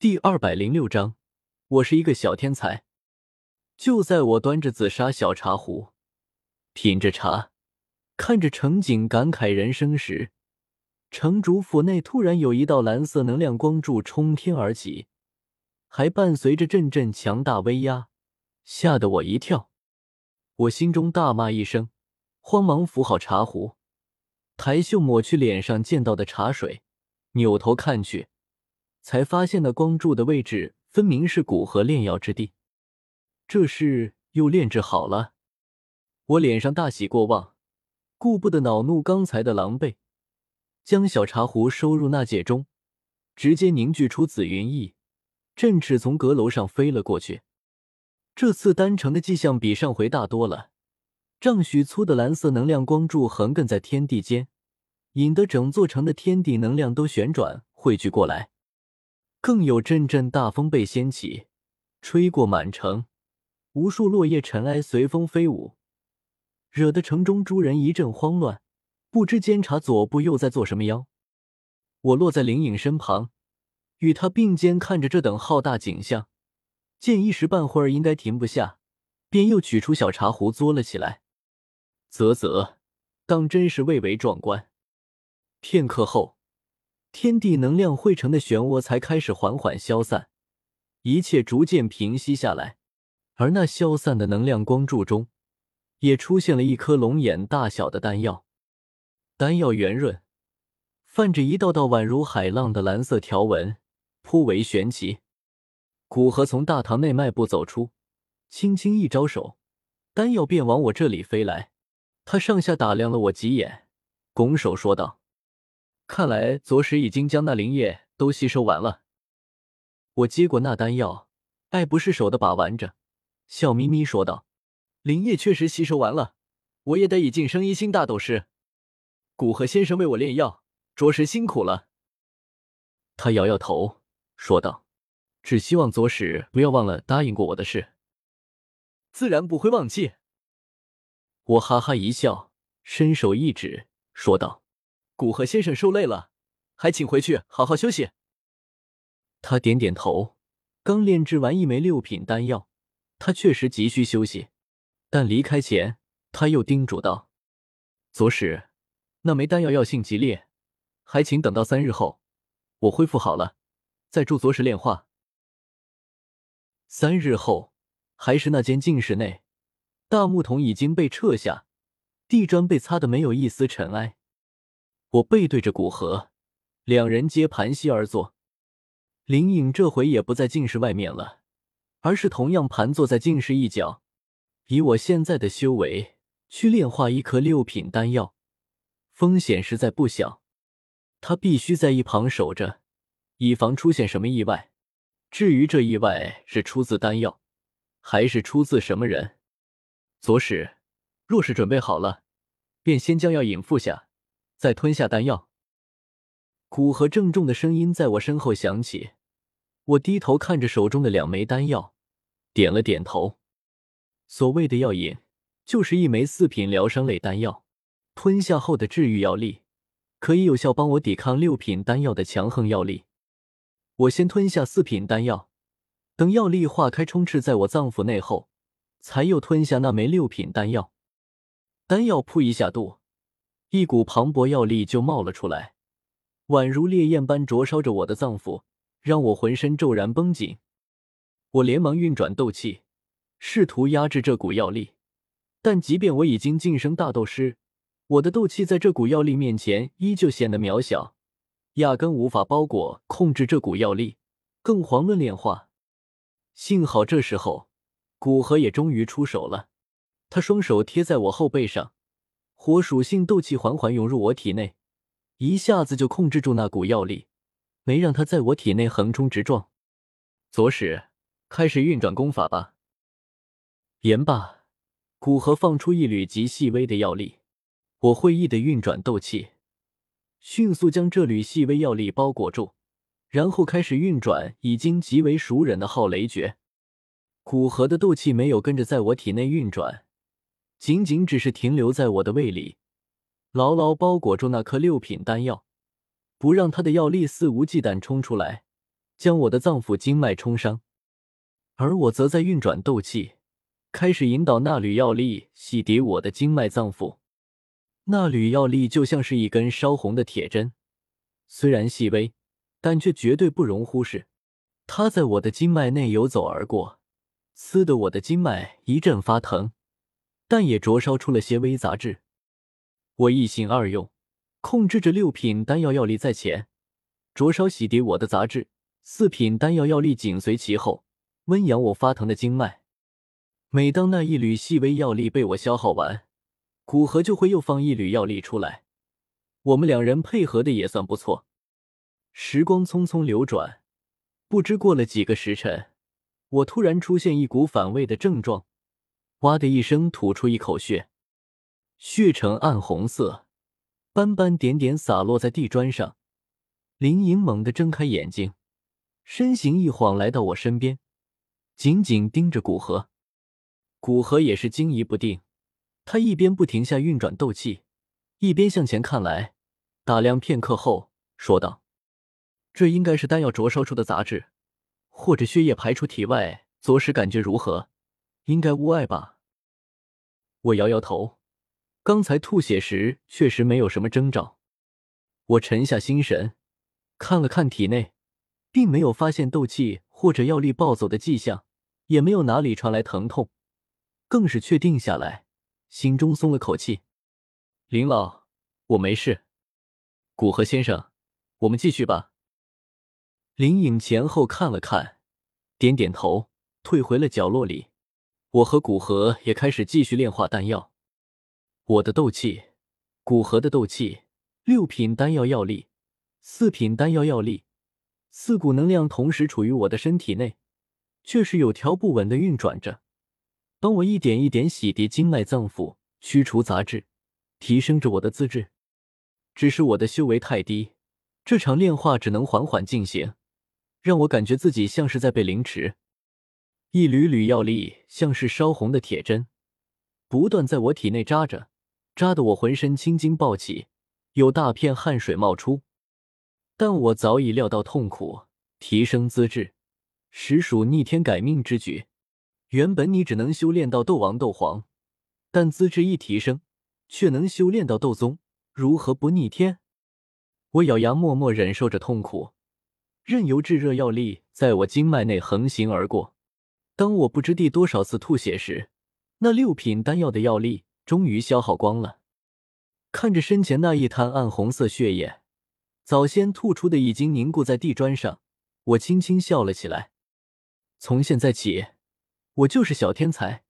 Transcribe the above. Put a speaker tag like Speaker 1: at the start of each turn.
Speaker 1: 第二百零六章，我是一个小天才。就在我端着紫砂小茶壶，品着茶，看着城景，感慨人生时，城主府内突然有一道蓝色能量光柱冲天而起，还伴随着阵阵强大威压，吓得我一跳。我心中大骂一声，慌忙扶好茶壶，抬袖抹去脸上溅到的茶水，扭头看去。才发现那光柱的位置分明是古河炼药之地，这是又炼制好了。我脸上大喜过望，顾不得恼怒刚才的狼狈，将小茶壶收入纳戒中，直接凝聚出紫云翼，振翅从阁楼上飞了过去。这次丹城的迹象比上回大多了，丈许粗的蓝色能量光柱横亘在天地间，引得整座城的天地能量都旋转汇聚过来。更有阵阵大风被掀起，吹过满城，无数落叶尘埃随风飞舞，惹得城中诸人一阵慌乱，不知监察左部又在做什么妖。我落在灵隐身旁，与他并肩看着这等浩大景象，见一时半会儿应该停不下，便又取出小茶壶嘬了起来。啧啧，当真是蔚为壮观。片刻后。天地能量汇成的漩涡才开始缓缓消散，一切逐渐平息下来。而那消散的能量光柱中，也出现了一颗龙眼大小的丹药。丹药圆润，泛着一道道宛如海浪的蓝色条纹，颇为玄奇。古河从大堂内迈步走出，轻轻一招手，丹药便往我这里飞来。他上下打量了我几眼，拱手说道。看来左使已经将那灵液都吸收完了。我接过那丹药，爱不释手的把玩着，笑眯眯说道：“灵液确实吸收完了，我也得以晋升一星大斗师。古河先生为我炼药，着实辛苦了。”他摇摇头说道：“只希望左使不要忘了答应过我的事。”自然不会忘记。我哈哈一笑，伸手一指，说道。古河先生受累了，还请回去好好休息。他点点头，刚炼制完一枚六品丹药，他确实急需休息。但离开前，他又叮嘱道：“左使，那枚丹药药性极烈，还请等到三日后，我恢复好了，再助左使炼化。”三日后，还是那间静室内，大木桶已经被撤下，地砖被擦得没有一丝尘埃。我背对着古河，两人皆盘膝而坐。林颖这回也不在静室外面了，而是同样盘坐在静室一角。以我现在的修为，去炼化一颗六品丹药，风险实在不小。他必须在一旁守着，以防出现什么意外。至于这意外是出自丹药，还是出自什么人，左使若是准备好了，便先将药引服下。再吞下丹药，古河郑重的声音在我身后响起。我低头看着手中的两枚丹药，点了点头。所谓的药引，就是一枚四品疗伤类丹药，吞下后的治愈药力，可以有效帮我抵抗六品丹药的强横药力。我先吞下四品丹药，等药力化开充斥在我脏腑内后，才又吞下那枚六品丹药。丹药铺一下肚。一股磅礴药力就冒了出来，宛如烈焰般灼烧着我的脏腑，让我浑身骤然绷紧。我连忙运转斗气，试图压制这股药力，但即便我已经晋升大斗师，我的斗气在这股药力面前依旧显得渺小，压根无法包裹控制这股药力，更遑论炼化。幸好这时候，古河也终于出手了，他双手贴在我后背上。火属性斗气缓缓涌入我体内，一下子就控制住那股药力，没让它在我体内横冲直撞。左使，开始运转功法吧。言罢，古河放出一缕极细微的药力，我会意的运转斗气，迅速将这缕细微药力包裹住，然后开始运转已经极为熟稔的昊雷诀。古河的斗气没有跟着在我体内运转。仅仅只是停留在我的胃里，牢牢包裹住那颗六品丹药，不让它的药力肆无忌惮冲出来，将我的脏腑经脉冲伤，而我则在运转斗气，开始引导那缕药力洗涤我的经脉脏腑。那缕药力就像是一根烧红的铁针，虽然细微，但却绝对不容忽视。它在我的经脉内游走而过，刺得我的经脉一阵发疼，但也灼烧出了些微杂质。我一心二用，控制着六品丹药药力在前，灼烧洗涤我的杂质；四品丹药药力紧随其后，温养我发疼的经脉。每当那一缕细微药力被我消耗完，古河就会又放一缕药力出来。我们两人配合的也算不错。时光匆匆流转。不知过了几个时辰，我突然出现一股反胃的症状，哇的一声吐出一口血，血呈暗红色，斑斑点点洒落在地砖上。林颖猛地睁开眼睛，身形一晃来到我身边，紧紧盯着古河。古河也是惊疑不定，他一边不停下运转斗气，一边向前看来，打量片刻后说道。这应该是丹药灼烧出的杂质，或者血液排出体外，着实感觉如何？应该无碍吧。我摇摇头，刚才吐血时确实没有什么征兆。我沉下心神，看了看体内，并没有发现斗气或者药力暴走的迹象，也没有哪里传来疼痛，更是确定下来，心中松了口气。林老，我没事。古河先生，我们继续吧。林颖前后看了看，点点头，退回了角落里。我和古河也开始继续炼化丹药。我的斗气，古河的斗气，六品丹药药力，四品丹药药力，四股能量同时处于我的身体内，却是有条不紊的运转着，帮我一点一点洗涤经脉脏腑，驱除杂质，提升着我的资质。只是我的修为太低，这场炼化只能缓缓进行。让我感觉自己像是在被凌迟，一缕缕药力像是烧红的铁针，不断在我体内扎着，扎得我浑身青筋暴起，有大片汗水冒出。但我早已料到痛苦，提升资质实属逆天改命之举。原本你只能修炼到斗王、斗皇，但资质一提升，却能修炼到斗宗，如何不逆天？我咬牙，默默忍受着痛苦。任由炙热药力在我经脉内横行而过。当我不知第多少次吐血时，那六品丹药的药力终于消耗光了。看着身前那一滩暗红色血液，早先吐出的已经凝固在地砖上，我轻轻笑了起来。从现在起，我就是小天才，